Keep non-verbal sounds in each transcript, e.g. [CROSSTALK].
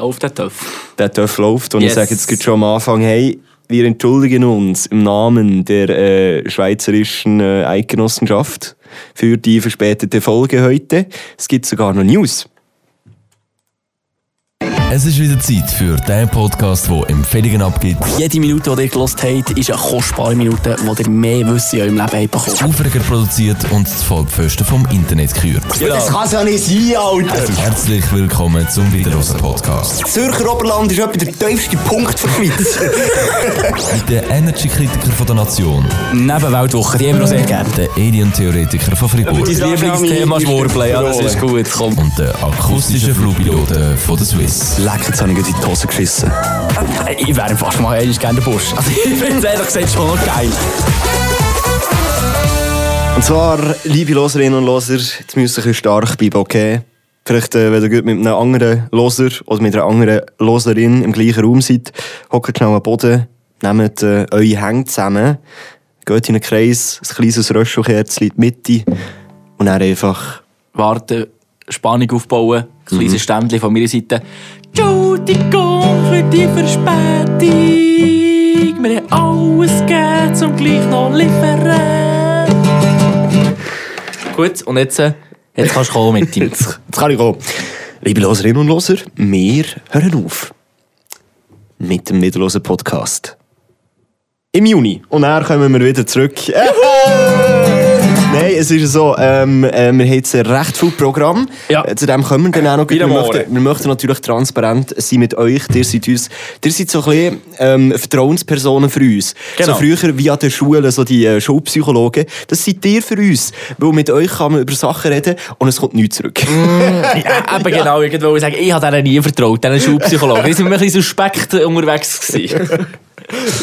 Läuft der Töff. Der TÜV läuft. Und Yes. ich sage jetzt gerade schon am Anfang, hey, wir entschuldigen uns im Namen der äh, Schweizerischen äh, Eidgenossenschaft für die verspätete Folge heute. Es gibt sogar noch News. Es ist wieder Zeit für den Podcast, der Empfehlungen abgibt, Jede Minute, die ihr gelost habt, ist eine kostbare Minute, wo ihr mehr Wissen in eurem Leben habt bekommen. Aufreger produziert und das Vollpfosten vom Internet gekürt. Das kann es ja nicht sein, Alter! Herzlich willkommen zum Wiederlosen Podcast. Zürcher Oberland ist etwa der tiefste Punkt der Schweiz. [LAUGHS] Mit den Energy-Kritiker der Nation, Neben Weltwoche, die wir auch sehr gerne. den Alien-Theoretiker von Fribourg Dein Lieblingsthema ist Wurblei, ja, das ist gut, komm. und den akustischen Flugpiloten von der Swiss. Leck, jetzt habe ich in die Hose geschissen. Ich wäre fast mal ehrlich gerne der Busch. Also ich finde es ehrlich gesagt schon noch geil. Und zwar, liebe Loserinnen und Loser, jetzt müsst ihr ein stark bleiben, okay? Vielleicht, äh, wenn ihr gut mit einem anderen Loser oder mit einer anderen Loserin im gleichen Raum seid, hockt schnell am Boden, nehmt äh, eure Hände zusammen, geht in einen Kreis, ein kleines Röschelkerzchen in die Mitte und dann einfach... Warten, Spannung aufbauen, kleines Ständchen von meiner Seite. Entschuldigung für die Verspätung. Wir haben alles gegeben, um gleich noch liefern. Gut, und jetzt, äh, jetzt kannst du kommen mit ihm. Jetzt, [LAUGHS] jetzt kann ich gehen. Liebe Loserinnen und Loser, wir hören auf. Mit dem Wiederlosen Podcast. Im Juni. Und dann kommen wir wieder zurück. Es ist so, ähm, äh, wir haben jetzt ein recht viel Programm. Ja. Äh, Zu dem kommen wir dann auch noch. Wir möchten, wir möchten natürlich transparent sein mit euch. Ihr seid, uns, ihr seid so ein bisschen ähm, Vertrauenspersonen für uns. Genau. So früher wie an der Schule, so die äh, Schulpsychologen. Das seid ihr für uns. Weil mit euch kann man über Sachen reden und es kommt nichts zurück. [LAUGHS] Ja, eben genau, ich wollte sagen, ich habe denen nie vertraut, diesen Schulpsychologen. Die sind mir ein bisschen suspekt unterwegs gewesen. [LAUGHS]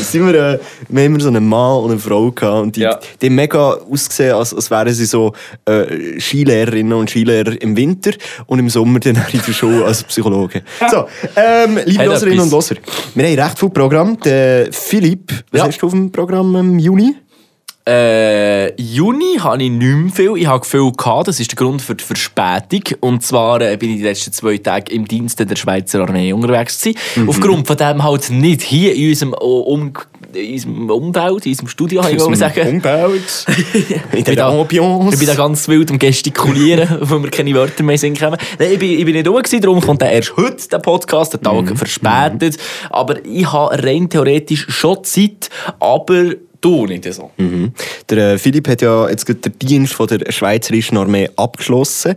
sind wir, äh, wir haben immer so einen Mann und eine Frau gehabt und die, Ja. die haben mega ausgesehen, als, als wären sie so äh, Skilehrerinnen und Skilehrer im Winter und im Sommer dann in der Schule als Psychologen. [LAUGHS] So, ähm, liebe Loserinnen und. Loser, wir haben recht viel Programm. Der Philipp, was Ja. hast du auf dem Programm im Juni? Äh, Juni habe ich nicht mehr viel. Ich habe viel gehabt. Das ist der Grund für die Verspätung. Und zwar äh, bin ich die letzten zwei Tage im Dienste der Schweizer Armee unterwegs gewesen. Mhm. Aufgrund von dem halt nicht hier in unserem, um, in unserem Umfeld, in unserem Studio, habe ich wollte sagen. Umfeld. [LAUGHS] in Ich bin, der da, Ambiance. ich bin da ganz wild am Gestikulieren, [LAUGHS] weil wir keine Wörter mehr singen können. Nein, ich bin, ich bin nicht rum, gewesen, darum kommt der erst heute, der Podcast, der Tag Mhm. verspätet. Aber ich habe rein theoretisch schon Zeit, aber du nicht so. Mhm. Der äh, Philipp hat ja jetzt den Dienst von der Schweizerischen Armee abgeschlossen.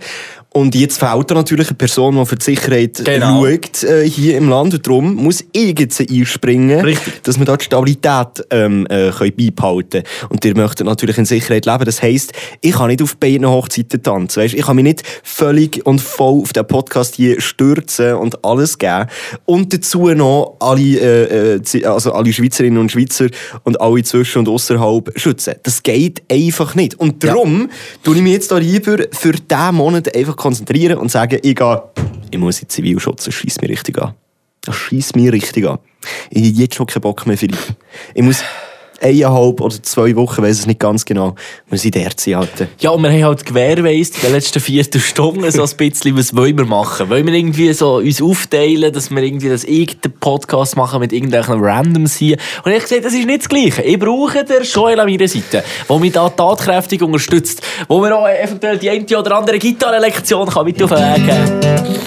Und jetzt fehlt da natürlich eine Person, die für die Sicherheit Genau. schaut äh, hier im Land. Und darum muss irgendjemand einspringen, Richtig. dass wir da die Stabilität ähm, äh, können beibehalten können. Und ihr möchtet natürlich in Sicherheit leben. Das heisst, ich kann nicht auf beiden Hochzeiten tanzen. Weißt? Ich kann mich nicht völlig und voll auf den Podcast hier stürzen und alles geben. Und dazu noch alle, äh, äh, also alle Schweizerinnen und Schweizer und alle zwischen und außerhalb schützen. Das geht einfach nicht. Und darum tue ich mich jetzt da lieber für diesen Monat einfach konzentrieren und sagen, ich gehe, ich muss in Zivilschutz, das schießt mir richtig an. Das schießt mir richtig an. Ich habe jetzt schon keinen Bock mehr, Philipp. Ich muss eineinhalb oder zwei Wochen, weiß es nicht ganz genau, muss ich dort Alter. Ja, und wir haben halt gewährweist in den letzten Viertelstunden so ein bisschen, was wollen wir machen? Wollen wir irgendwie so uns aufteilen, dass wir irgendwie das irgendeinen Podcast machen mit irgendwelchen Randoms hier? Und ich habe gesagt, das ist nicht das Gleiche. Ich brauche den Joel an meiner Seite, der mich da tatkräftig unterstützt, wo mir auch eventuell die eine oder andere Gitarrenlektion kann mit auf den Weg geben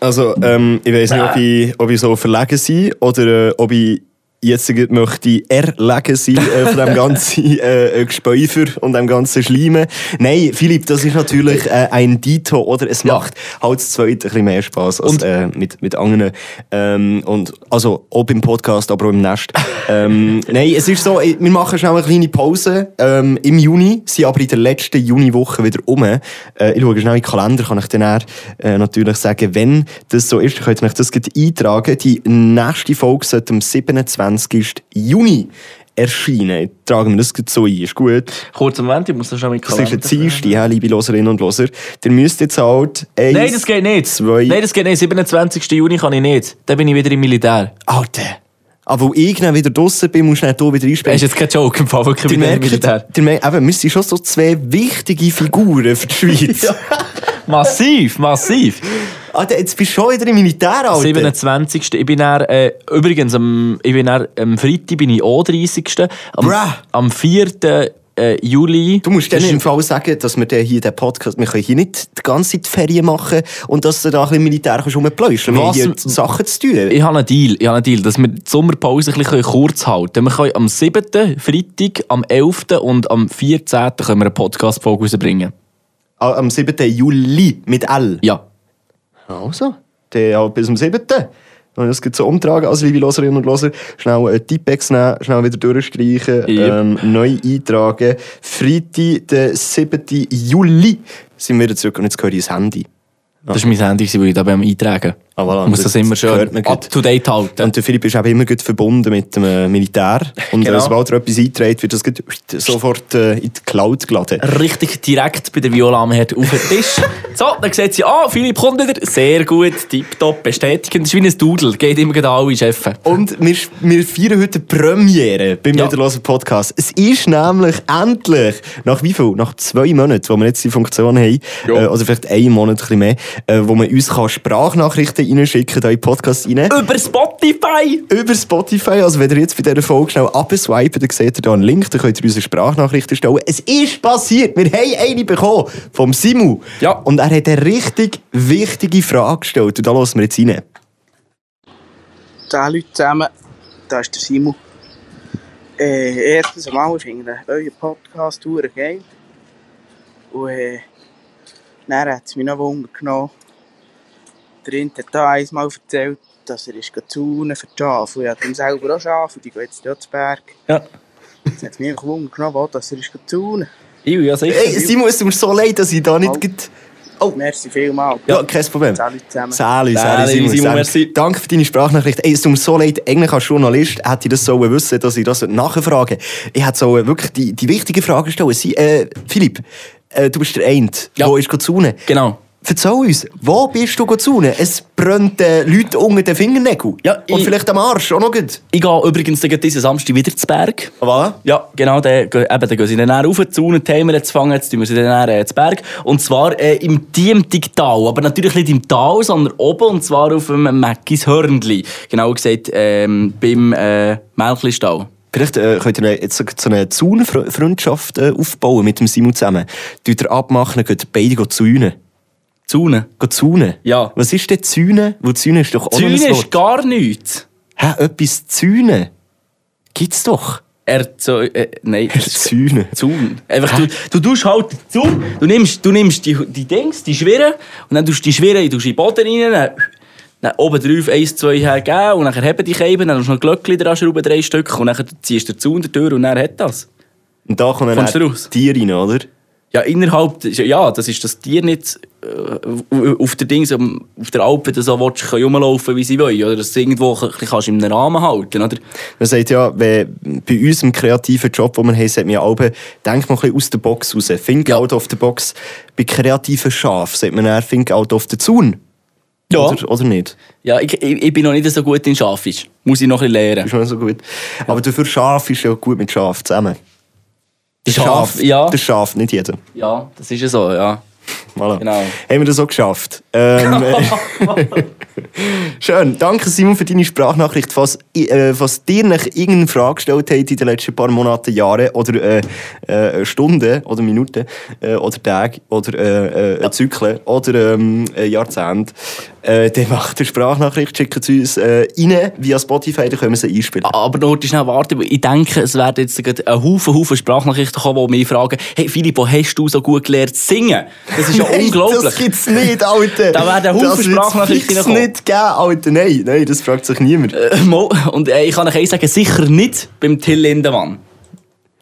Also, ähm, ich weiß nicht, ob ich, ob ich so verlegen sein oder äh, ob ich jetzt möchte erlegen sein äh, von dem [LAUGHS] ganzen äh, Gespeufer und dem ganzen Schleimen. Nein, Philipp, das ist natürlich äh, ein Dito, oder? Es Ja. macht halt das Zweite ein bisschen mehr Spass als Und- äh, mit, mit anderen. Ähm, und, also, ob im Podcast, aber auch im Nest. [LAUGHS] ähm, nein, es ist so, äh, wir machen schnell eine kleine Pause ähm, im Juni, sind aber in der letzten Juniwoche wieder um. Äh, ich schaue schnell in den Kalender, kann ich dann äh, natürlich sagen, wenn das so ist, könnt ihr euch das eintragen. Die nächste Folge sollte am 27. Juni erscheinen. Ich trage mir das so ein, ist gut. Kurzer Moment, ich muss das schon mit Das ist ein Dienstag, ja, liebe Loserinnen und Loser. Ihr müsst jetzt halt eins, Nein, das geht nicht. zwei... Nein, das geht nicht. 27. Juni kann ich nicht. Dann bin ich wieder im Militär. Alter! Aber wo ich dann wieder draussen bin, musst du dann hier wieder Das einspringen. ist jetzt kein Joke im Fall, wirklich wieder im merkt, Militär. ihr merkt, eben, wir sind schon so zwei wichtige Figuren für die Schweiz. [LAUGHS] Massiv, massiv. Alter, jetzt bist du schon wieder im Militär, Alter. 27. Ich bin dann, äh, übrigens, am, ich bin dann, am Freitag bin ich auch 30. Am, Bruh. am 4. Äh, Juli. Du musst ist- im Fall sagen, dass wir den hier den Podcast, wir können hier nicht die ganze Zeit Ferien machen und dass du da ein bisschen Militär kannst rumpläuschen. Wir haben hier Sachen zu tun. Ich habe einen Deal, ich habe einen Deal, dass wir die Sommerpause ein bisschen kurz halten. Wir können am 7., Freitag, am 11. und am 14. können wir eine Podcast-Folge rausbringen. Ah, Am 7. Juli mit L. Ja. Also, dann halt bis zum 7. Und das geht so umtragen, also liebe Loserinnen und Loser, schnell einen Tippex nehmen, schnell wieder durchstreichen, Yep. ähm, neu eintragen. Freitag, der 7. Juli, sind wir wieder zurück und jetzt höre ich das Handy. Das war mein Handy, das ich da beim Eintragen. Ah, voilà. Muss das immer schön hört man gut. up to date halten. Und der Philipp ist eben immer gut verbunden mit dem äh, Militär. [LAUGHS] Und Genau. äh, sobald er etwas einträgt, wird das sofort äh, in die Cloud geladen. Richtig direkt bei der Viola am Herd auf den Tisch. [LAUGHS] so, dann sieht sie, ah, Philipp kommt wieder. Sehr gut, tipptopp, bestätigen. Das ist wie ein Dudel, geht immer an alle Chefs. Und wir, wir feiern heute Premiere beim Ja. Wiederlosen Podcast. Es ist nämlich endlich, nach wie viel? Nach zwei Monaten, wo wir jetzt die Funktion haben, Ja. äh, oder vielleicht einen Monat ein bisschen mehr, wo man uns kann Sprachnachrichten reinschicken kann, in Podcast rein. Über Spotify! Über Spotify, also wenn ihr jetzt bei dieser Folge schnell abswipen, dann seht ihr da einen Link, dann könnt ihr unsere Sprachnachrichten stellen. Es ist passiert, wir haben eine bekommen vom Simu. Ja. Und er hat eine richtig wichtige Frage gestellt und da lassen wir jetzt rein. Salut zusammen, da ist der Simon. Äh, erstens einmal, ich finde euren Podcast geil. Und äh, dann hat es mich noch Wunder genommen. Der Int hat da einmal erzählt, dass er ist zaunen für die Schafe. Und ich habe dann selber auch Schafe, und die gehen jetzt dort zu Berg. Ja. Jetzt hat es mich einfach Wunder genommen, wo, dass er ist zaunen. Ich, ja, sicher. Hey, Simon, es tut mir so leid, dass ich da nicht... Oh. grad- Oh, Merci vielmals. ja, kein Problem. Salut zusammen. Sali, Sali, Simon, Simon, merci. Danke für deine Sprachnachricht. Ey, es tut mir so leid, eigentlich als Journalist hätte ich das so wissen, dass ich das nachfragen Ich hätte so wirklich die, die wichtige Frage stellen. Sie, äh, Philipp, äh, du bist der Eint, Ja. wo ist Zune? Genau. Erzähl uns, wo bist du Zune? Es brennt äh, Leute unter den Fingernägeln. Ja, Und ich- vielleicht am Arsch, auch noch gut. Ich gehe übrigens diesen Samstag wieder zu Berg. Voilà. Ja, genau. Dann, gehen- eben, dann gehen sie dann rauf zu Unen, die Heimer zu fangen. Jetzt tun wir sie dann äh, zu Berg. Und zwar äh, im Diemtigtal. Aber natürlich nicht im Tal, sondern oben. Und zwar auf dem Mäckis Hörnli. Genau gesagt, ähm, beim äh, Melchli-Stall. Vielleicht äh, könnt ihr jetzt so eine Zaunfreundschaft äh, aufbauen mit dem Simon zusammen. Tut ihr abmachen, geht beide zäunen. Zune. Geht zäunen? Ja. Was ist denn Zäunen? Wo Zäunen ist doch auch Zune ein ist gar nichts. Hä, etwas Zäunen? Gibt's doch. Er so, äh, nein, Zäunen. Zaun. Einfach, du, du tust halt den Zaun, du nimmst, du nimmst die, die Dings, die Schwirren, und dann tust du die Schwirren in den Boden rein, dann, dann oben drauf eins, zwei hergeben, und dann heben die Scheiben, dann musst du noch Glöckchen dran schrauben, drei Stück, und dann ziehst du den Zaun durch und dann hat das. Und da Kommst dann raus? Tiere rein, oder? Ja, innerhalb, ja, das ist das Tier nicht auf der Dings, um, auf der Alp, wenn du so willst, können rumlaufen, wie sie wollen, oder dass du irgendwo ein bisschen einem Rahmen halten, oder? Man sagt ja, wenn, bei uns im kreativen Job, den wir haben, sagt man ja alle, denk mal ein bisschen aus der Box raus. Think Ja. out of the box. Bei kreativen Schafen sagt man eher, think out of the Zaun. Ja. Oder, oder nicht? Ja, ich, ich, ich bin noch nicht so gut in Schafisch. Muss ich noch ein bisschen lernen. Ist schon so gut. Aber dafür Schaf ist ja gut mit Schaf zusammen. Der Schaf, ja. Der Schaf, nicht jeder. Ja, das ist ja so, ja. Voilà. Genau. Haben wir das auch geschafft. Ähm, [LAUGHS] Schön. Danke, Simon, für deine Sprachnachricht. Was, äh, was dir nach irgendeine Frage gestellt hat in den letzten paar Monaten, Jahren oder äh, äh, Stunden oder Minuten äh, oder Tage oder äh, äh, Zyklen oder ähm, äh, Jahrzehnte, äh, dann macht eine Sprachnachricht, schickt sie uns äh, rein via Spotify, dann können wir sie einspielen. Aber noch schnell warten, weil ich denke, es werden jetzt ein Haufen, Haufen Sprachnachrichten kommen, die mich fragen, hey Philipp, wo hast du so gut gelernt zu singen? Das ist ja [LAUGHS] Nein, unglaublich. Das gibt's nicht, Alter. Da werden Haufen Das wird's Sprachnachrichten fix kommen. nicht geben, Alter. Nein, nein, das fragt sich niemand. Äh, [LAUGHS] Und äh, ich kann euch sagen, sicher nicht beim Till Lindemann.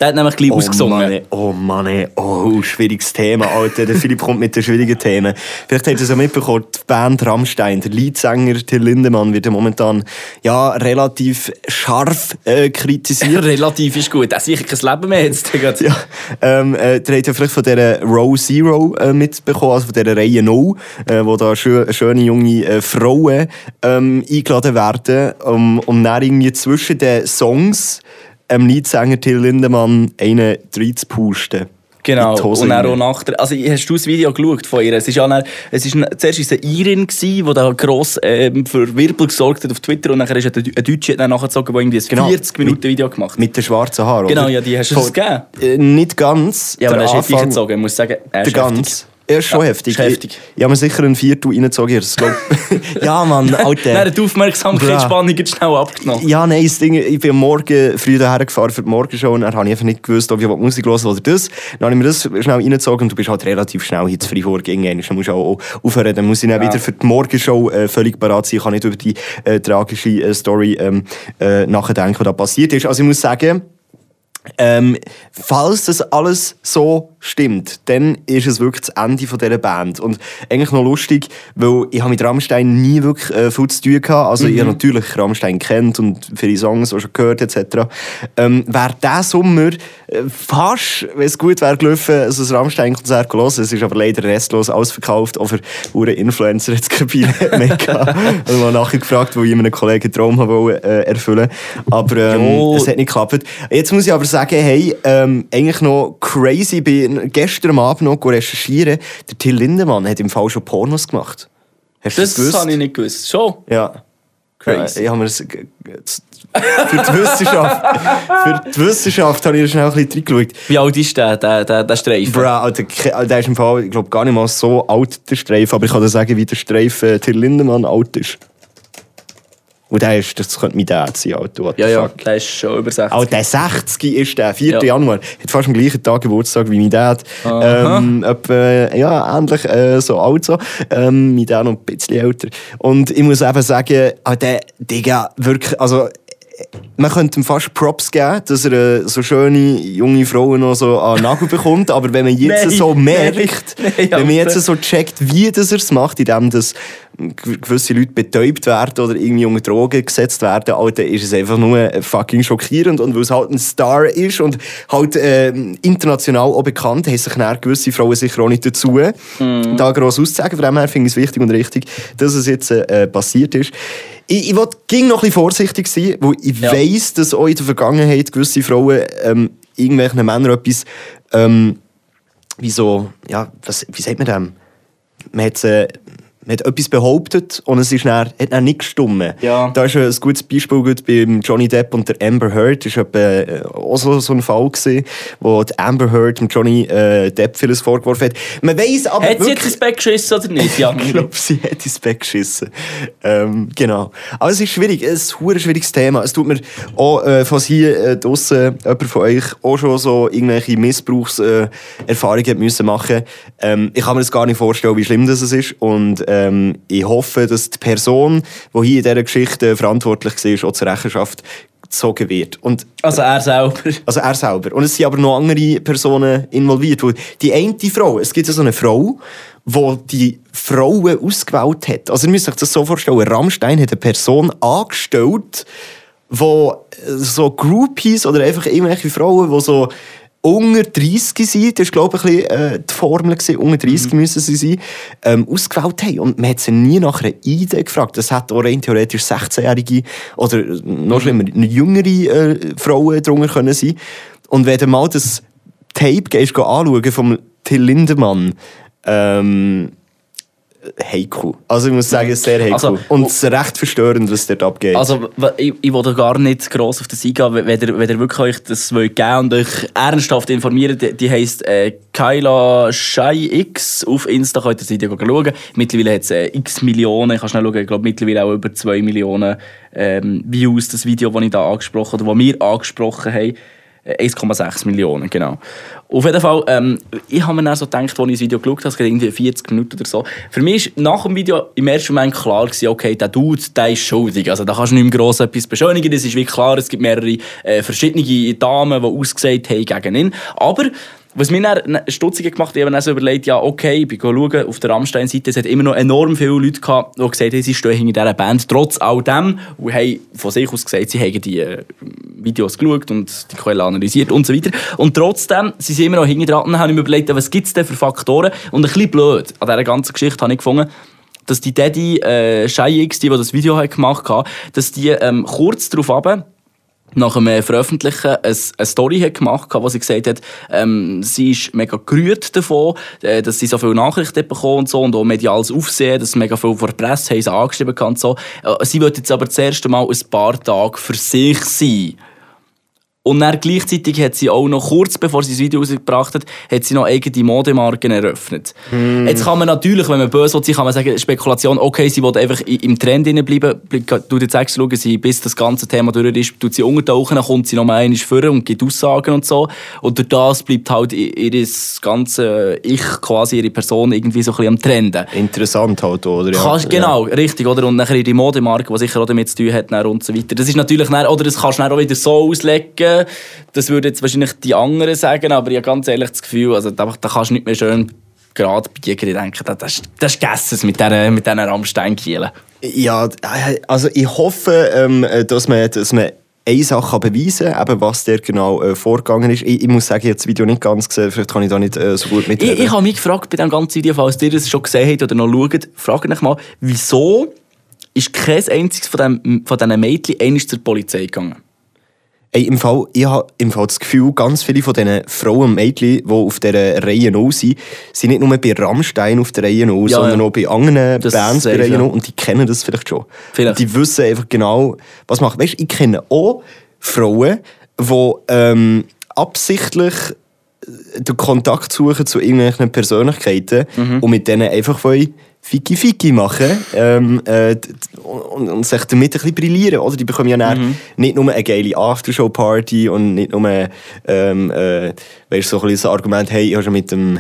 Der hat nämlich gleich ausgesungen. Mann, oh Mann, ey. oh, schwieriges Thema, Alter. Der Philipp kommt mit den schwierigen Themen. Vielleicht habt ihr es ja mitbekommen, die Band Rammstein, der Leadsänger Till Lindemann wird ja momentan ja, relativ scharf äh, kritisiert. [LAUGHS] Relativ ist gut. Er hat sicher kein Leben mehr jetzt. Ja, ähm, äh, ihr habt ja vielleicht von dieser Row Zero äh, mitbekommen, also von dieser Reihe No, äh, wo da schö schöne junge äh, Frauen ähm, eingeladen werden, um, um dann irgendwie zwischen den Songs ähm, Leadsänger Till Lindemann einen reinzupusten. Genau, und dann auch nach der, also hast du das Video geschaut von ihr? Es ist ja dann, es ist, zuerst ist es eine Irin die da gross ähm, für Wirbel gesorgt hat auf Twitter und nachher ist ein ein Deutsche dann nachgezogen, der irgendwie ein Genau. 40 Minuten Video gemacht hat. Mit den schwarzen Haaren, Genau, oder? ja, die hast du gegeben. Äh, nicht ganz. Ja, aber er ist heftig Anfang- gezogen, ich muss sagen. Er ist ganz. Er ist schon Ja, heftig. ist heftig. Ich, ich habe mir sicher ein Viertel reingezogen. [LAUGHS] ja, Mann, Alter. hat die Aufmerksamkeitsspannung jetzt schnell abgenommen. Ja, nein, das Ding, ich bin am Morgen früh daher gefahren für die Morgenshow und dann habe ich einfach nicht gewusst, ob ich Musik hören oder das. Dann habe ich mir das schnell reingezogen und du bist halt relativ schnell hier zu Freiburg irgendwann. Dann musst du auch aufhören. Dann muss ich dann Ja. wieder für die Morgenshow äh, völlig parat sein. Ich kann nicht über die äh, tragische äh, Story ähm, äh, nachdenken, die da passiert ist. Also ich muss sagen, ähm, falls das alles so stimmt, dann ist es wirklich das Ende von dieser Band. Und eigentlich noch lustig, weil ich habe mit Rammstein nie wirklich äh, viel zu tun gehabt. Also ich habe natürlich Rammstein kennt und viele Songs auch schon gehört etc. Ähm, wäre dieser Sommer äh, fast, wenn es gut wäre gelaufen, also das Rammstein-Konzert gelesen. Es ist aber leider restlos ausverkauft. Auch für hure Influencer jetzt keine mehr [LAUGHS] gehabt. Also mal nachher gefragt, wo ich einem Kollegen einen Traum habe wollen, äh, erfüllen Aber ähm, es hat nicht geklappt. Jetzt muss ich aber sagen, hey, ähm, eigentlich noch crazy, ich gestern Abend noch recherchieren. Der Till Lindemann hat im Fall schon Pornos gemacht. Hast das, Das habe ich nicht gewusst. Schon? Ja. Crazy. Ja, ich habe mir das, für die Wissenschaft, [LAUGHS] für die Wissenschaft habe ich da schnell ein bisschen reingeschaut. Wie alt ist der, der, der, der Streifen? Bro, Alter, der ist im Fall, ich glaube, gar nicht mal so alt, der Streifen, aber ich kann dir sagen, wie der Streifen äh, Till Lindemann alt ist. Und der ist, das könnte mein Dad sein, Alter, what the Ja, ja, der ist schon über 60. Auch der 60 ist der, 4. Ja. Januar. Hat fast am gleichen Tag Geburtstag wie mein Dad. Aha. Ähm, etwa, ja, ähnlich äh, so alt so. Ähm, mein Dad noch ein bisschen älter. Und ich muss eben sagen, ah, der, Digga, wirklich, also, man könnte ihm fast Props geben, dass er äh, so schöne junge Frauen noch so an den Nagel bekommt. Aber wenn man jetzt [LAUGHS] Nein, so merkt, nein, nein, wenn man jetzt so checkt, wie das er es macht, indem das gewisse Leute betäubt werden oder irgendwie unter Drogen gesetzt werden, Alter, ist es einfach nur fucking schockierend. Und weil es halt ein Star ist und halt äh, international auch bekannt, haben sich dann gewisse Frauen sicher auch nicht dazu, Mhm. da gross auszusagen. Von dem her finde ich es wichtig und richtig, dass es jetzt äh, passiert ist. Ich, ich wollte ging noch ein bisschen vorsichtig sein, weil ich Ja. weiss, dass auch in der Vergangenheit gewisse Frauen ähm, irgendwelchen Männern etwas ähm, wie so, ja, was, wie sagt man dem? Man hat, äh, man hat etwas behauptet und es ist dann, hat dann nicht gestimmt. Ja. Da ist ein gutes Beispiel gut beim Johnny Depp und der Amber Heard. Das war äh, auch so, so ein Fall, gewesen, wo die Amber Heard dem Johnny äh, Depp vieles vorgeworfen hat. Man weiss aber Hat sie jetzt ins Bett geschissen oder nicht? [LAUGHS] Ja, Ich glaube, sie hat ins Bett geschissen. Ähm, genau. Aber es ist schwierig. Es ist ein schwieriges Thema. Es tut mir auch, äh, falls hier äh, draussen jemand von euch auch schon so irgendwelche Missbrauchserfahrungen äh, Erfahrungen müssen machen ähm, Ich kann mir das gar nicht vorstellen, wie schlimm das ist. Und ähm, ich hoffe, dass die Person, die hier in dieser Geschichte verantwortlich war, auch zur Rechenschaft gezogen wird. Und Also er selber. also er selber. Und es sind aber noch andere Personen involviert. Die eine Frau, es gibt ja so eine Frau, die die Frauen ausgewählt hat. Also ihr müsst euch das so vorstellen, Rammstein hat eine Person angestellt, die so Groupies oder einfach irgendwelche Frauen, die so unter 30 sind, das war glaube ich ein bisschen, äh, die Formel, unter 30 müssen sie sein, ähm, ausgewählt haben. Und man hat sie nie nach einer Idee gefragt. Das hätte auch rein theoretisch 16-Jährige oder noch schlimmer, jüngere äh, Frauen drunter können sein. Und wenn du mal das Tape gehst, geh anschauen vom Till Lindemann, ähm, heikel. Also ich muss sagen, sehr heikel. Also, Und es ist recht verstörend, was dort abgeht. Also, ich, ich will da gar nicht gross auf das eingehen, wenn wenn ihr, wenn ihr wirklich euch das wollt geben und euch ernsthaft informieren Die, die heisst äh, Kyla Shai X. Auf Insta könnt ihr das Video schauen. Mittlerweile hat es äh, x Millionen, ich kann schnell schauen, ich glaube mittlerweile auch über 2 Millionen ähm, Views, das Video, das ich da angesprochen oder das wir angesprochen haben. Äh, 1,6 Millionen, genau. Auf jeden Fall, ähm, ich habe mir dann so gedacht, als ich das Video geschaut habe, es irgendwie 40 Minuten oder so. Für mich ist nach dem Video im ersten Moment klar gewesen, okay, der Dude, der ist schuldig. Also da kannst du nicht mehr gross etwas beschönigen. Das ist wie klar, es gibt mehrere äh, verschiedene Damen, die ausgesagt haben gegen ihn. Aber was mir dann stutzig gemacht hat, ich habe dann so überlegt, ja, okay, ich bin schauen, auf der Rammstein-Seite, es hat immer noch enorm viele Leute gehabt, die gesagt haben, sie stehen hinter dieser Band, trotz all dem, und haben von sich aus gesagt, sie haben die äh, Videos geschaut und die Quellen analysiert und so weiter. Und trotzdem sind sie immer noch hinter dran und haben mir überlegt, was gibt es denn für Faktoren? Und ein bisschen blöd an dieser ganzen Geschichte habe ich gefunden, dass die Daddy äh, Shai X, die, die das Video hat gemacht hat, dass die ähm, kurz darauf haben, nach dem Veröffentlichen eine, Story gemacht hat, wo sie gesagt hat, ähm, sie ist mega gerührt davon, äh, dass sie so viele Nachrichten bekommen und so und auch mediales Aufsehen, dass mega viel vor der Presse haben sie angeschrieben kann und so. Äh, Sie wird jetzt aber das erste Mal ein paar Tage für sich sein. Und dann gleichzeitig hat sie auch noch, kurz bevor sie das Video rausgebracht hat, hat sie noch eigene Modemarken eröffnet. Jetzt kann man natürlich, wenn man böse will sein, kann man sagen, Spekulation, okay, sie will einfach im Trend bleiben, tut jetzt extra schauen, sie, bis das ganze Thema durch ist, tut sie untertauchen, dann kommt sie noch mal einmal vor und gibt Aussagen und so. Und durch das bleibt halt ihr ganze Ich, quasi ihre Person, irgendwie so ein bisschen am Trenden. Interessant halt, oder? Ja. Kannst, genau, richtig, oder? Und nachher ihre Modemarke, die sicher auch damit zu tun hat dann und so weiter. Das ist natürlich dann, oder das kannst du dann auch wieder so auslegen, das würden jetzt wahrscheinlich die anderen sagen, aber ich habe ganz ehrlich das Gefühl, also da, da kannst du nicht mehr schön gerade biegen. Ich denke, das, das, ist- das ist gegessen mit diesen mit Rammstein-Kielen. Ja, äh, also ich hoffe, ähm, dass man, dass man eine Sache beweisen kann, was der genau äh, vorgegangen ist. Ich, ich muss sagen, ich habe das Video nicht ganz gesehen, vielleicht kann ich da nicht äh, so gut Ich, mitreden. ich habe mich gefragt bei diesem ganzen Video, falls ihr das schon gesehen habt oder noch schaut, fragt euch mal, wieso ist kein einziges von, dem, von diesen Mädchen einmal zur Polizei gegangen? Ey, im Fall, ich habe im Fall das Gefühl, ganz viele von diesen Frauen und Mädchen, die auf dieser Reihe 0 sind, sind nicht nur bei Rammstein auf der Reihe 0, Ja, sondern ja. auch bei anderen Das Bands bei Reihe ja. 0 und die kennen das vielleicht schon. Vielleicht. Die wissen einfach genau, was machen. Weißt du, ich kenne auch Frauen, die ähm, absichtlich äh, den Kontakt suchen zu irgendwelchen Persönlichkeiten Mhm. und mit denen einfach wollen Fiki Fiki machen ähm, äh, und, und sich damit ein bisschen brillieren. Oder? Die bekommen ja Mhm. nicht nur eine geile Aftershow-Party und nicht nur ähm, äh, weißt, so ein das Argument, hey, ich habe schon mit dem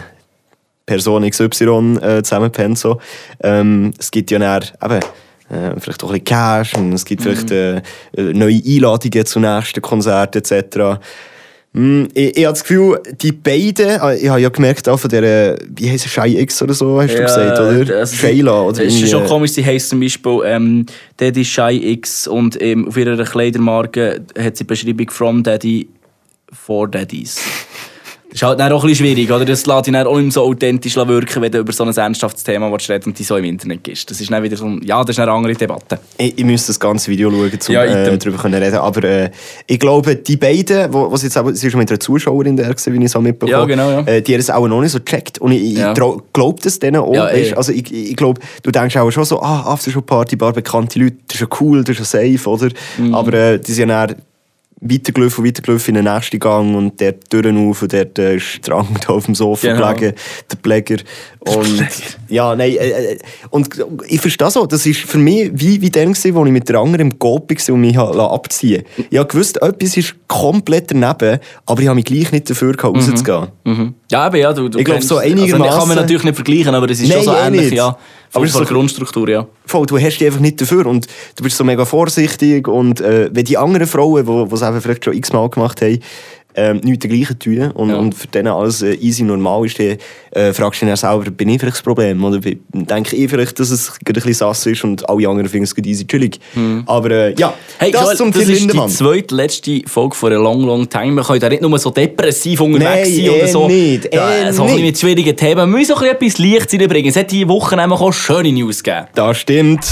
Person XY äh, zusammengepennt. So. Ähm, es gibt ja dann eben, äh, vielleicht auch ein bisschen Cash und es gibt vielleicht äh, äh, neue Einladungen zu nächsten Konzerten etc. Mm, Ich, ich habe das Gefühl, die beiden, äh, ich habe ja gemerkt, auch von der, wie heisst sie, Shy X oder so, hast du gesagt, oder? also Shayla. Oder Es ist schon komisch, sie heisst zum Beispiel ähm, Daddy Shy X und ähm, auf ihrer Kleidermarke hat sie die Beschreibung From Daddy for Daddies. Das ist halt dann auch ein bisschen schwierig, oder? Das lässt dich dann auch nicht so authentisch wirken, wenn du über so ein ernsthaftes Thema reden und die so im Internet gehst. Das ist dann wieder so ja, das ist eine andere Debatte. Ich, ich müsste das ganze Video schauen, um Ja, äh, darüber können reden. Aber äh, ich glaube, die beiden, wo, was jetzt auch, sie ist mit einer Zuschauerin da, wie ich es auch mitbekommen Ja, genau, ja. Äh, die haben es auch noch nicht so gecheckt. Und ich, Ja. ich glaube das denen auch. Ja, weißt, eh. also ich, ich glaube, du denkst auch schon so, ah, Aftershow-Party, ein paar bekannte Leute, das ist ja cool, das ist ja safe, oder? Mhm. Aber äh, die sind dann weitergelaufen und weitergelaufen in den nächsten Gang und der Türen auf und äh, ist der Drang da auf dem Sofa Genau. gelegen, der Pfleger. Und ja, nein, äh, äh, und ich verstehe so, das ist für mich wie, wie gewesen, wo ich mit der anderen im Coop war und mich abziehen Ich habe gewusst, etwas ist komplett daneben, aber ich habe mich gleich nicht dafür gehabt, rauszugehen. Mhm. Ja, aber ja, du, du Ich glaub, kennst- so Also, einigermaßen- kann man natürlich nicht vergleichen, aber es ist Nein, schon so eh ähnlich, nicht. Aber Von der so- Grundstruktur, ja. Voll, du hast dich einfach nicht dafür und du bist so mega vorsichtig und äh, wenn die anderen Frauen, die es vielleicht schon x-mal gemacht haben, ähm, nichts dergleichen tun und, Ja. und für denen alles äh, easy normal ist, dann äh, fragst du dich selber, bin ich vielleicht das Problem? Oder denke ich vielleicht, dass es gerade ein bisschen sass ist und alle anderen finden es gut easy chillig. Aber äh, ja, Hm. Hey, das Joel, zum das ist die zweitletzte Folge von einer long, long time. Wir können da nicht nur so depressiv unterwegs Nein, sein oder eh so. nicht, ja, eh so nicht. mit schwierigen Themen. Wir müssen auch ein bisschen etwas Licht reinbringen. Es hat diese Woche nämlich auch schöne News gegeben. Das stimmt.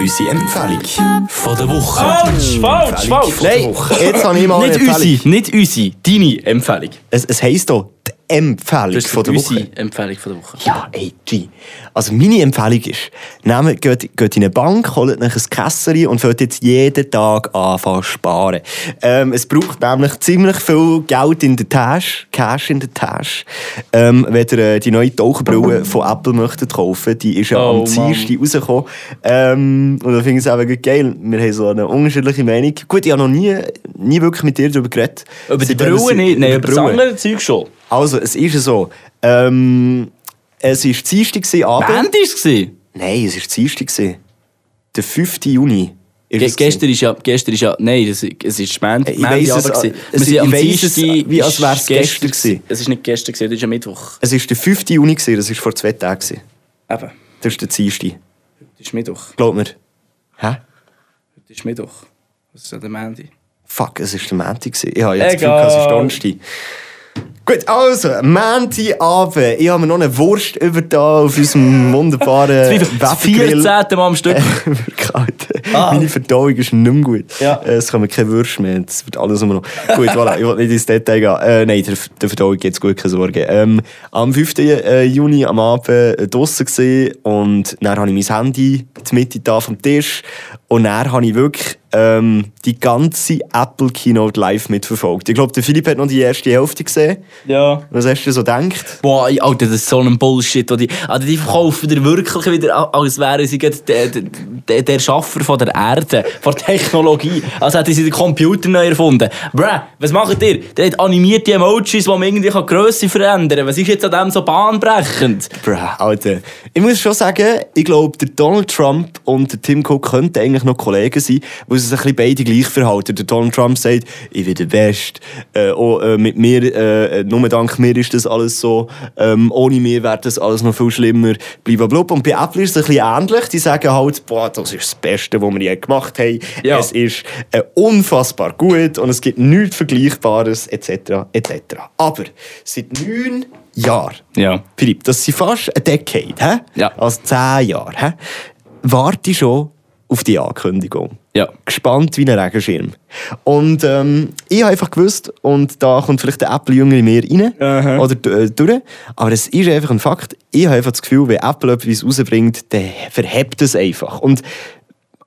Unsere Empfehlung von der Woche. Falsch, falsch, falsch. Nein, jetzt habe ich mal Nicht eine Empfehlung. unsere, nicht unsere, deine Empfehlung. Es, es heisst doch Empfehlung Das ist von der unsere Woche. Empfehlung von der Woche. Ja, ey, G. Also meine Empfehlung ist, nehmt, geht, geht in eine Bank, holt euch ein Kässerchen und fängt jetzt jeden Tag anfangen sparen. Ähm, es braucht nämlich ziemlich viel Geld in der Tasche, Cash in der Tasche, ähm, wenn ihr äh, die neue Taucherbrille von Apple möchtet kaufen. Die ist ja Oh, am. Dienstag rausgekommen. Ähm, und da finde ich es eben geil. Wir haben so eine unterschiedliche Meinung. Gut, ich habe noch nie, nie wirklich mit dir darüber geredet. Über die Brille nicht, nein, über das andere Zeug schon. Also, es ist so. Ähm, es war Dienstag Abend. Band war es? Nein, es war Dienstag. Der 5. Juni. ist Ge es gestern ist ja, gestern ist ja, nein, das, es ist Spend, Ich weiss es, äh, es- ich weiss es, wie als wär's gestern gewesen. Es ist nicht gestern gewesen, das ist ja Mittwoch. Es war der 5. Juni, gewesen, das war vor zwei Tagen. gewesen. Eben, Das ist der Dienstag. das ist Mittwoch. Glaub mir. Hä? Das ist Mittwoch. Das ist ja der Mandy. Fuck, es war der Montag. gewesen. Ich habe jetzt Gefühl, es ist Donnerstag. Gut, also, Montagabend. Ich habe mir noch eine Wurst über da auf unserem wunderbaren [LAUGHS] Das 14. Mal am Stück. [LAUGHS] Alter. Meine Verdauung ist nicht mehr gut. Ja. Äh, Es kommen keine Würste mehr. Es wird alles immer noch. Gut, voilà. Ich will nicht ins Detail gehen. Äh, nein, der, der Verdauung geht's gut, keine Sorge. Ähm, am 5. äh, Juni am Abend äh, draussen gesehen und dann habe ich mein Handy in die Mitte da vom Tisch und dann habe ich wirklich ähm, die ganze Apple Keynote live mitverfolgt. Ich glaube, der Philipp hat noch die erste Hälfte gesehen. Ja. Was hast du so gedacht? Boah, Alter, das ist so ein Bullshit. Die, also die verkaufen dir wirklich wieder, als wären sie der, der, der Schaffer von der Erde, von der Technologie. Als hätten sie den Computer neu erfunden. Bruh, was macht ihr? Der hat animierte Emojis, die man irgendwie die Größe verändern kann. Was ist jetzt an dem so bahnbrechend? Bruh, Alter. Ich muss schon sagen, ich glaube, der Donald Trump und der Tim Cook könnten eigentlich noch Kollegen sein, weil sie sich ein bisschen beide gleich verhalten. Der Donald Trump sagt, ich bin der Beste. Äh, oh, äh, mit mir, äh, nur dank mir ist das alles so. Ähm, ohne mir wäre das alles noch viel schlimmer. Blablabla. Und bei Apple ist es ein bisschen ähnlich. Die sagen halt, boah, das ist das Beste, was wir je gemacht haben. Ja. Es ist äh, unfassbar gut und es gibt nichts Vergleichbares, etc. etc. Aber seit neun Jahren Ja. Philipp, das sind fast eine Decade, hä? Ja. Also zehn Jahre, hä? Warte schon auf die Ankündigung. Ja. Gespannt wie ein Regenschirm. Und ähm, ich habe einfach gewusst, und da kommt vielleicht der Apple-Jünger in mir rein, oder äh, durch, aber es ist einfach ein Fakt, ich habe einfach das Gefühl, wenn Apple etwas rausbringt, dann verhebt es einfach. Und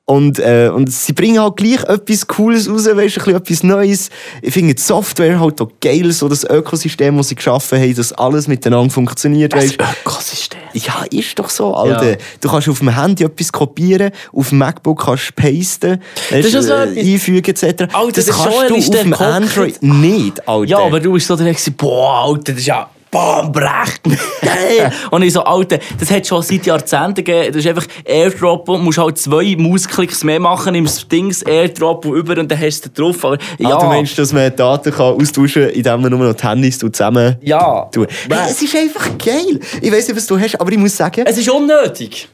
und, äh, und sie bringen halt gleich etwas Cooles raus, weißt, ein etwas Neues. Ich finde die Software halt auch geil, so das Ökosystem, das sie geschaffen haben, dass alles miteinander funktioniert. Weißt. Ökosystem. Ja, ist doch so, Alter. Ja. Du kannst auf dem Handy etwas kopieren, auf dem MacBook kannst du pasten, ist ja so äh, einfügen etc. Alter, das das ist kannst du ist auf dem. Android nicht, Alter. Ja, aber du bist so direkt, boah, Alter, das ist ja bahnbrechend. [LAUGHS] Geil. Und ich so, Alter, das hat schon seit Jahrzehnten gegeben. Das ist einfach Airdrop, du musst halt zwei Mausklicks mehr machen, nimmst Dings Airdrop über und dann hast du es drauf. Aber, ja, Ah, du meinst, dass man Daten kann austauschen kann, indem man nur noch die Handys zusammen ja. tut? Hey, es ist einfach geil. Ich weiß nicht, was du hast, aber ich muss sagen... Es ist unnötig.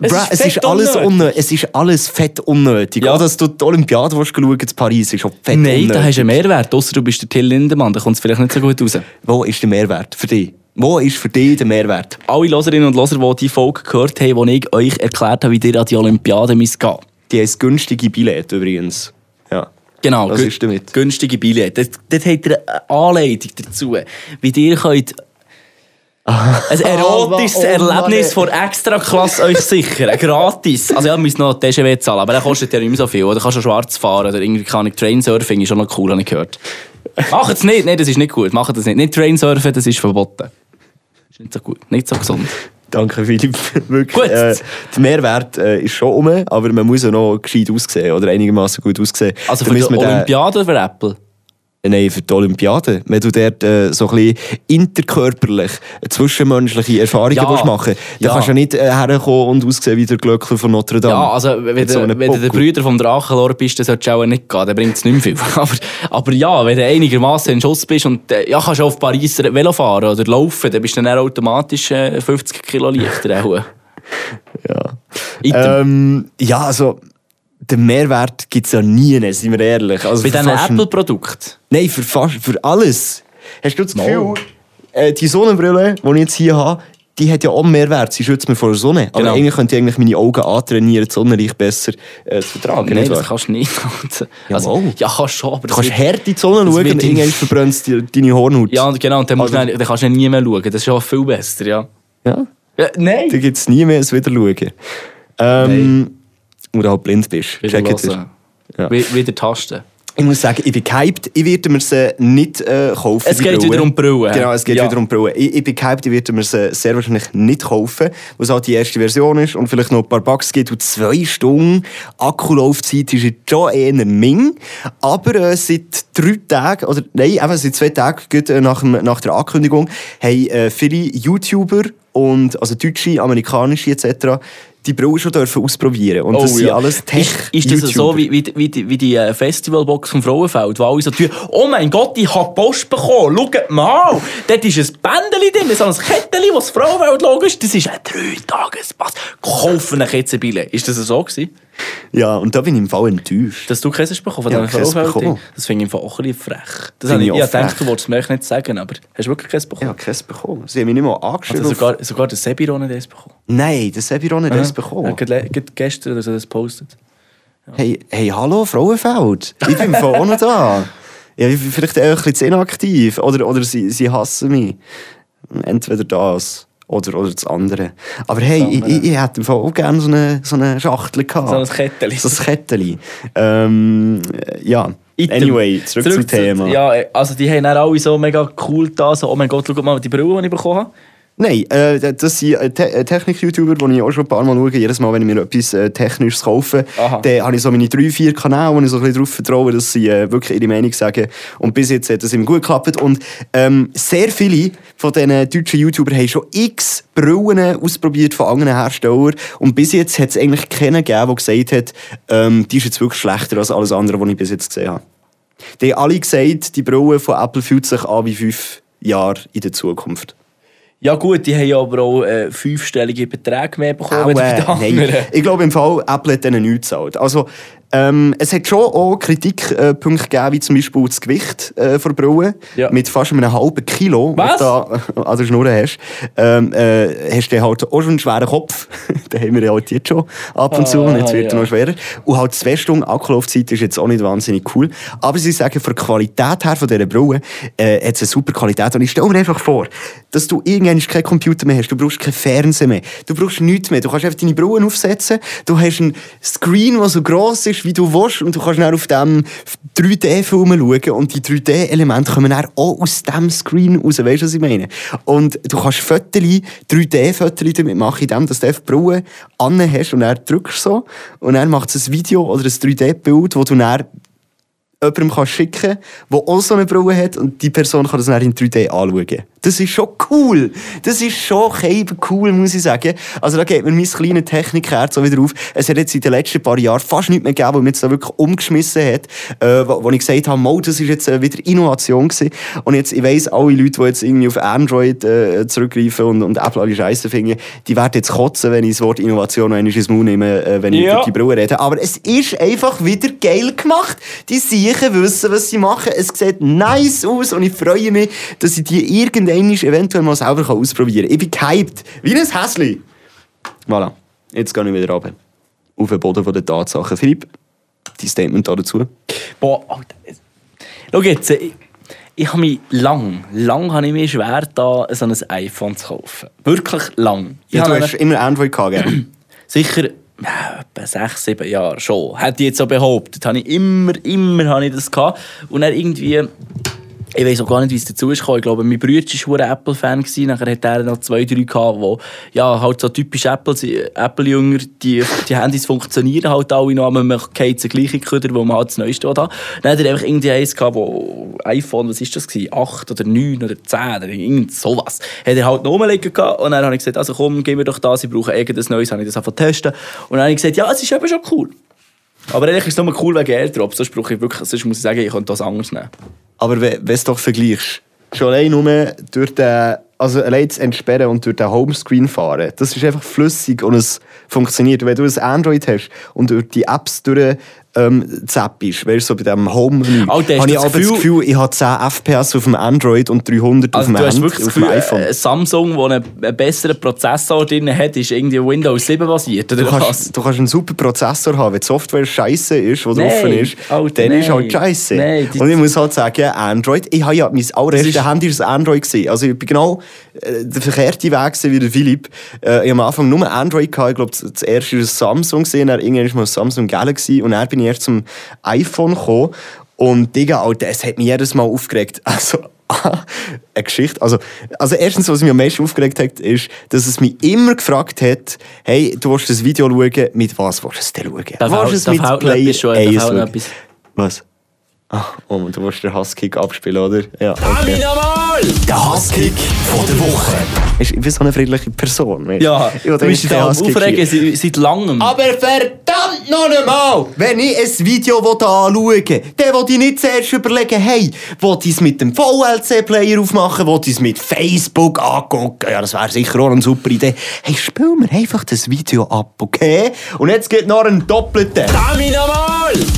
Es ist es, ist alles unnötig. unnötig. es ist alles fett unnötig. Ja. Auch, dass du die Olympiade schauen in Paris, ist auch fett Nein, unnötig. da hast du einen Mehrwert. Ausser du bist der Till Lindemann, da kommt es vielleicht nicht so gut raus. Wo ist der Mehrwert für dich? Wo ist für dich der Mehrwert? Alle Loserinnen und Loser, die diese Folge gehört haben, wo ich euch erklärt habe, wie ihr an die Olympiade müsst gehen Die haben günstige Billette übrigens. Ja. Genau, gün- ist damit? günstige Billette. Dort, dort habt ihr eine Anleitung dazu, wie ihr könnt [LAUGHS] ein erotisches oh Mann, Erlebnis von Extraklasse euch sichern. Gratis. Also ja, müsst noch TGW zahlen, aber der kostet ja nicht mehr so viel. Oder kannst du schwarz fahren oder irgendwie kann ich Trainsurfing, ist auch noch cool, habe ich gehört. Macht es nicht, nein, das ist nicht gut. Macht das nicht. Nicht Trainsurfen, das ist verboten. Ist nicht so gut, nicht so gesund. Danke, Philipp. [LAUGHS] Wirklich. Gut. Äh, der Mehrwert äh, ist schon um, aber man muss ja noch gescheit aussehen oder einigermaßen gut aussehen. Also Da für die Olympiade oder für Apple? Nein, für die Olympiade. Wenn du dort äh, so ein bisschen interkörperlich zwischenmenschliche Erfahrungen Ja. willst machen dann Ja. kannst du ja nicht äh, herkommen und aussehen wie der Glöckler von Notre Dame. Ja, also wenn, so wenn du der. Brüder vom Drachenlord bist, dann solltest du auch nicht gehen, dann bringt es nicht mehr viel. [LAUGHS] Aber, aber ja, wenn du einigermaßen in Schuss bist und äh, ja, kannst du auf Paris Velo fahren oder laufen, dann bist du dann automatisch äh, 50 Kilo leichter. [LAUGHS] Ja. Ähm, ja, also den Mehrwert gibt es ja nie, sind wir ehrlich. Also Bei für diesen Apple-Produkten. Nein, für, fast, für alles. Hast du das Gefühl, No. äh, die Sonnenbrille, die ich jetzt hier habe, die hat ja auch einen Mehrwert. Sie schützt mich vor der Sonne. Aber Genau. eigentlich könnte ich eigentlich meine Augen antrainieren, die Sonnenlicht besser äh, zu vertragen. Nein, das kannst du nicht. [LAUGHS] Also, ja, kannst schon, aber Du kannst wird- hart in die Sonne schauen und irgendwann verbrennst du deine Hornhaut. Ja, genau, und dann, musst du Also- dann, dann kannst du nie mehr schauen. Das ist schon viel besser, ja. ja? ja nein! Da gibt es nie mehr ein Wiederschauen. Ähm, Oder halt blind bist. Wieder Check it. hören. Ja. Wi- Wieder tasten. Ich muss sagen, ich bin gehypt. Ich werde mir sie nicht äh, kaufen. Es geht Brille. wieder um hä? Genau, es geht Ja. wieder um Brille. Ich, ich bin gehypt, ich werde mir sie sehr wahrscheinlich nicht kaufen, weil es halt die erste Version ist und vielleicht noch ein paar Bugs gibt. Und zwei Stunden Akkulaufzeit ist jetzt schon eher Ming. Aber äh, seit drei Tagen, oder nein, eben seit zwei Tagen gut, äh, nach, dem, nach der Ankündigung, haben äh, viele YouTuber und also deutsche, amerikanische etc. die Brille schon dürfen ausprobieren. Und das sind alles tech Ist, ist das so wie, wie, die- wie, die- wie die äh, Festivalbox vom Frauenfeld, wo alle so tun, oh mein Gott, ich habe Post bekommen, schaut mal, dort ist ein Bändeli drin, so ein Kettchen, das Frauenfeld-Logo ist, das ist ein Drei-Tages-Pass. Kaufen euch jetzt ein Billett. Ist das so gewesen? Ja, und da bin ich im Fall enttäuscht. Dass du hast bekommen von Ja, diesem keins Frauenfeld-Ding? bekommen. Das finde ich im Fall auch ein bisschen frech. Das habe ich, ich gedacht, du wolltest es mir nicht sagen, aber hast du wirklich Ich bekommen? habe keins bekommen. Sie haben mich nicht mal angeschrieben. Also sogar, sogar der Sebiron hat eins bekommen. Nein, das auch nicht eins bekommen. Er hat gestern oder so das gepostet. Hey, hey, hallo, Frauenfeld. Ich bin von noch da. [LAUGHS] Ja, ich bin vielleicht auch ein bisschen inaktiv. Oder, oder sie, sie hassen mich. Entweder das oder, oder das andere. Aber hey, ich, ich, ich hätte im Fall auch gerne so eine, so eine Schachtel gehabt. So ein Ketteli. So ein Ketteli. Ähm, ja. Item. Anyway, zurück, zum Thema. Ja, also die haben dann alle so mega cool da, so, oh mein Gott, schau mal die Brille, die ich bekommen habe. Nein, äh, das sind äh, Te äh, Technik-YouTuber, die ich auch schon ein paar Mal schaue. Jedes Mal, wenn ich mir etwas äh, Technisches kaufe, Aha. dann habe ich so meine drei, vier Kanäle, wo ich so ein bisschen darauf vertraue, dass sie äh, wirklich ihre Meinung sagen. Und bis jetzt hat das immer gut geklappt. Und ähm, sehr viele von diesen deutschen YouTubern haben schon x Brillen ausprobiert von anderen Herstellern. Und bis jetzt hat es eigentlich keinen gegeben, der gesagt hat, ähm, die ist jetzt wirklich schlechter als alles andere, was ich bis jetzt gesehen habe. Die haben alle gesagt, die Brille von Apple fühlt sich an wie fünf Jahre in der Zukunft. Ja gut, die haben ja aber auch äh, fünfstellige Beträge mehr bekommen. Auch, äh, nein. Ich glaube im Fall, Apple hat denen nichts gezahlt. Also, ähm, es hat schon auch Kritikpunkte gegeben, wie zum Beispiel das Gewicht äh, der Brille. Ja. Mit fast einem halben Kilo, Was? du da an der Schnur hast. Ähm, äh, hast du halt auch schon einen schweren Kopf. [LAUGHS] Den haben wir ja halt jetzt schon ab und zu. Und jetzt wird er ja. noch schwerer. Und halt zwei Stunden Akkulaufzeit ist jetzt auch nicht wahnsinnig cool. Aber sie sagen, von der Qualität her von dieser Brille äh, hat es eine super Qualität. Und ich stelle mir einfach vor, dass du irgendwann keinen Computer mehr hast, du brauchst keinen Fernseher mehr, du brauchst nichts mehr. Du kannst einfach deine Brille aufsetzen, du hast einen Screen, der so gross ist, wie du willst, und du kannst dann auf dem 3D-Film schauen und die 3D-Elemente kommen dann auch aus dem Screen raus. Weißt du, was ich meine? Und du kannst Fotos, 3D-Fotos damit machen, indem du die Brille an hast und dann drückst so und dann macht es ein Video oder ein 3D-Bild, wo du dann jemandem kannst schicken der auch so eine Brille hat und die Person kann das dann in 3D anschauen. Das ist schon cool. Das ist schon cool, muss ich sagen. Also da geht mir mein kleines Technikherz so wieder auf. Es hat jetzt in den letzten paar Jahren fast nichts mehr gegeben, wo mich jetzt da wirklich umgeschmissen hat, äh, wo, wo ich gesagt habe, Mo, das ist jetzt äh, wieder Innovation gewesen. Und jetzt, ich weiss, alle Leute, die jetzt irgendwie auf Android äh, zurückgreifen und, und Apple alle Scheiße finden, die werden jetzt kotzen, wenn ich das Wort Innovation noch einmal ins Maul nehme, äh, wenn ich Ja. über die Brille rede. Aber es ist einfach wieder geil gemacht. Die Siechen wissen, was sie machen. Es sieht nice aus und ich freue mich, dass ich die irgendwann eventuell mal selber ausprobieren kann. Ich bin gehypt. Wie ein Häsli. Voilà. Jetzt gehe ich wieder runter. Auf den Boden der Tatsachen. Philipp, dein Statement dazu? Boah, Alter. Schau jetzt, ich, ich habe mich lang, lang habe ich mir schwer da so ein iPhone zu kaufen. Wirklich lang. Ich Ja, du hast immer Android gehabt, gell? [CLEARS THROAT] sicher etwa sechs, sieben Jahre schon. Hätte ich jetzt so behauptet. Habe ich immer, immer habe ich das gehabt. Und dann irgendwie, ich weiß auch gar nicht, wie es dazu ist. Ich glaube, mein Bruder war ein Apple-Fan. Nachher hat er noch zwei, drei gehabt, die, ja, halt so typisch. Apple-Jünger, die, die Handys funktionieren halt alle noch, aber man geht den gleichen Köder, wo man halt das Neueste hat. Dann hat er einfach irgendwie eins gehabt, wo iPhone, was ist das gewesen? 8 oder 9 oder 10 oder irgend sowas. Hat er halt noch rumliegen gehabt und dann habe ich gesagt, also komm, gib mir doch das, ich brauche irgendetwas Neues, habe ich das einfach testen. Und dann habe ich gesagt, ja, es ist eben schon cool. Aber eigentlich ist es nur cool wegen AirDrop, sonst brauche ich wirklich, sonst muss ich sagen, ich könnte das anders nehmen. Aber wenn du es doch vergleichst, schon allein nur durch den, also allein das Entsperren und durch den Homescreen fahren, das ist einfach flüssig und es funktioniert. Wenn du ein Android hast und durch die Apps durch ähm, zappst, weißt du, so bei diesem home hast habe ich aber das Gefühl- ich habe 10 FPS auf dem Android und 300 Also auf dem, Hand, auf dem Gefühl, iPhone. ein Samsung, das einen, einen besseren Prozessor drin hat, ist irgendwie Windows 7 basiert, Du kannst, du kannst einen super Prozessor haben, wenn die Software scheiße ist, die drauf ist, Alter, dann ist nein. halt scheiße. Nein, Und ich muss halt sagen, Android, ich habe ja mein allererstes ist- Handy ist ein Android gewesen. Also ich bin genau äh, der verkehrte Weg wie der Philipp. Äh, ich habe am Anfang nur Android gehabt, ich glaube das erste war Samsung gesehen, dann irgendwann ist mal Samsung Galaxy und dann bin ich erst zum iPhone gekommen und Digga, Alter, es hat mich jedes Mal aufgeregt. [LAUGHS] Also eine Geschichte. Also, also erstens, was mich am meisten aufgeregt hat, ist, dass es mich immer gefragt hat, hey, du willst das Video schauen, mit was willst du es denn schauen? Da Willst du es mit noch Play etwas schon, da 1 fällt noch schauen? etwas. Was? Ah, oh, du willst den Hasskick abspielen, oder? Ja, okay. Der Hasskick von der Woche. Ich bin so eine friedliche Person. weißt Ja, Ich du bist Hasskick Aufregen seit langem. Aber verdammt noch einmal! Wenn ich ein Video anschauen will, dann will ich nicht zuerst überlegen, hey, will ich es mit dem VLC-Player aufmachen, will ich es mit Facebook angucken? Ja, das wäre sicher auch eine super Idee. Hey, spiel mir einfach das Video ab, okay? Und jetzt geht noch ein doppelter.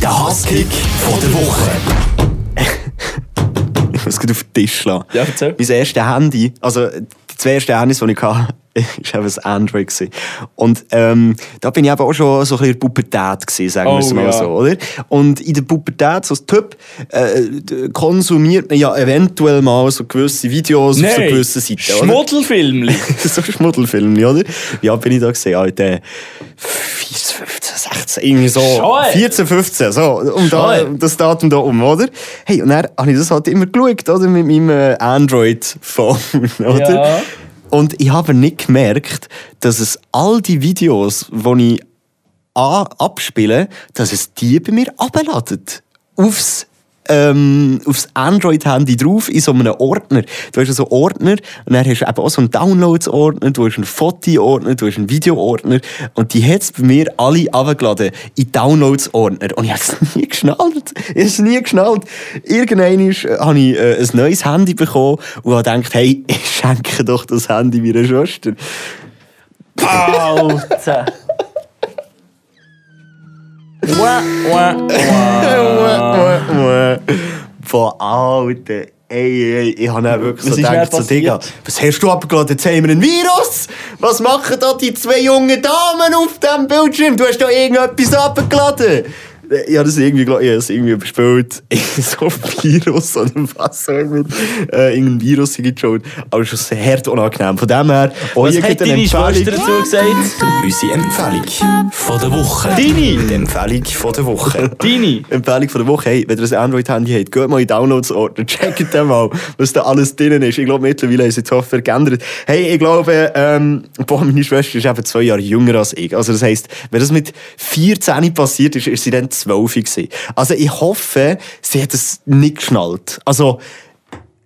Der Hasskick von der Woche. [LAUGHS] Ich muss gerade auf den Tisch schlagen. Ja, erzähl. Mein erstes Handy, also die zwei ersten Handys, die ich hatte, ist eben das Android. Gewesen. Und ähm, da bin ich eben auch schon so ein bisschen in der Pubertät gewesen, sagen wir es Oh, mal ja. so, oder? Und in der Pubertät, so als Typ, äh, konsumiert man ja eventuell mal so gewisse Videos auf so gewissen Seiten? Schmuddelfilmli. [LAUGHS] so Schmuddelfilme, oder? Wie alt bin ich da gesehen? Alter, 14, 15, 16, irgendwie so. Ey. 14, 15, so. Um, da, das Datum da um, oder? Hey, und dann habe ich das halt immer geschaut, oder? Mit meinem äh, Android-Phone, [LAUGHS] oder? Ja. Und ich habe nicht gemerkt, dass es all die Videos, die ich abspiele, dass es die bei mir abladet. Aufs, ähm, aufs Android-Handy drauf, in so einem Ordner. Du hast so einen Ordner und dann hast du eben auch so einen Downloads-Ordner, du hast einen Foto-Ordner, du hast einen Video-Ordner und die hat es bei mir alle abgeladen in Downloads-Ordner. Und ich habe es [LAUGHS] nie geschnallt. Ich habe es nie geschnallt. Irgendwann äh, habe ich äh, ein neues Handy bekommen und habe gedacht, hey, [LAUGHS] ich schenke doch das Handy meiner Schwester. Alter. [LAUGHS] Wah, wah, wah. Boah, Alter. Ey, ey, ey, ich habe dann wirklich Was so gedacht, so, Digga, was hast du abgeladen? Jetzt haben wir einen Virus! Was machen da die zwei jungen Damen auf dem Bildschirm? Du hast da irgendetwas abgeladen! Ich habe das irgendwie, ich habe das irgendwie überspielt. [LAUGHS] so ein Virus oder was auch immer. Äh, irgendein Virus geschaut. Aber schon sehr hart unangenehm. Von dem her, Was hat deine Empfehlung. Schwester dazu gesagt? Unsere Empfehlung von der Woche. Deine! Die Empfehlung von der Woche. Deine? Empfehlung von der Woche. Hey, wenn ihr ein Android-Handy habt, geht mal in den Downloads-Ordner, [LAUGHS] checkt den mal, was da alles drin ist. Ich glaube, mittlerweile haben sie die Software geändert. Hey, ich glaube, ähm, boah, meine Schwester ist eben zwei Jahre jünger als ich. Also das heisst, wenn das mit 14 passiert ist, ist sie dann 12 gewesen. Also ich hoffe, sie hat es nicht geschnallt. Also,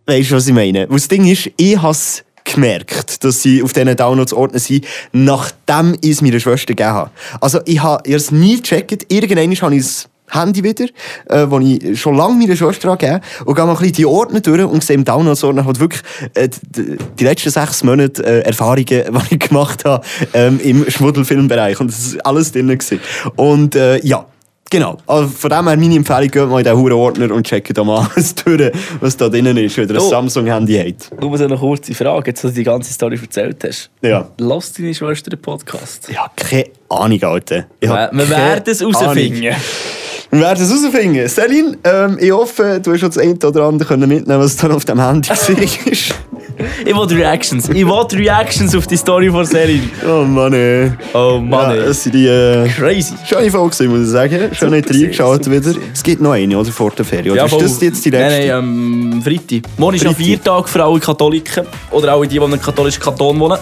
Weißt du, was ich meine? Das Ding ist, ich habe gemerkt, dass sie auf diesen Downloads-Ordner sind, nachdem ich es meiner Schwester gegeben habe. Also ich habe habe es nie gecheckt. Irgendwann habe ich das Handy wieder, äh, das ich schon lange meiner Schwester habe gegeben und gehe mal ein bisschen die Ordner durch und sehe im Downloads-Ordner halt wirklich äh, die, die letzten sechs Monate äh, Erfahrungen, [LAUGHS] die ich gemacht habe ähm, im Schmuddelfilmbereich. Und das ist alles drin. Gewesen. Und äh, ja, Genau. Also von dem her meine Empfehlung, geht mal in diesen huren Ordner und checkt da mal [LAUGHS] alles durch, was da drin ist, wenn ihr ein. Samsung-Handy habt. Nur so eine kurze Frage, jetzt, dass du die ganze Story erzählt hast. Ja. Lass deine Schwester den Podcast. Ich habe keine Ahnung, Alter. Ich Wir werden es herausfinden. Wir werden es herausfinden. Celine, ähm, ich hoffe, du hast schon das eine oder andere mitnehmen was dann auf dem Handy [LAUGHS] war. Ich will Reactions. Ich will Reactions auf die Story von Selin. oh Mann, ey. Oh Mann, ja, das sind die... Äh, Crazy. Schöne Folge, gewesen, muss ich sagen. Schön nicht reingeschaut wieder. Es gibt noch eine, oder? Vor der Ferien. Oder ist das jetzt die letzte? Nein, nein, ähm, Freitag. Morgen ist noch Freitag. vier Tage für alle Katholiken. Oder alle die, die in einem katholischen Kanton wohnen.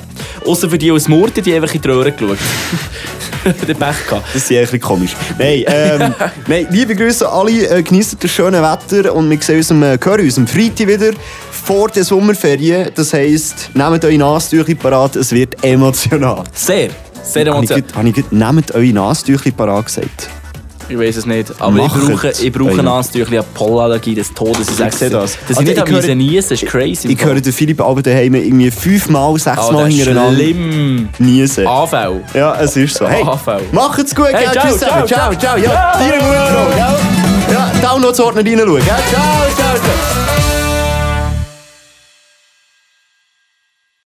Außer für die aus Murten, die einfach in die Röhre geschaut. [LAUGHS] Den Pech gehabt. Das ist ja ein bisschen komisch. Nein, ähm, [LAUGHS] nein liebe Grüße alle, äh, genießt das schöne Wetter und wir sehen uns äh, hören uns am Freitag wieder vor der Sommerferien. Das heisst, nehmt eure Nasentücher parat, es wird emotional. Sehr. Sehr Habe ich emotional. habe ich gut, nehmt eure Nasentücher parat gesagt? Ich weiß es nicht. Aber ich Macht brauche, ich brauche Nasentüchchen, eine Pollenallergie des Todes. Ich sag's sehe dir. das. Das Also ist nicht ich am höre- Miesen niesen, das ist crazy. Ich höre den Philipp aber daheim irgendwie fünfmal, oh, sechsmal ist hintereinander schlimm. niesen. Anfall. Ja, es ist so. Hey, Anfall. macht's gut, Hey, ciao, ciao, ciao, ciao. ciao. Ja, deine Mutter? Ja, Downloads-Ordner reinschauen? Ciao, ciao, ciao.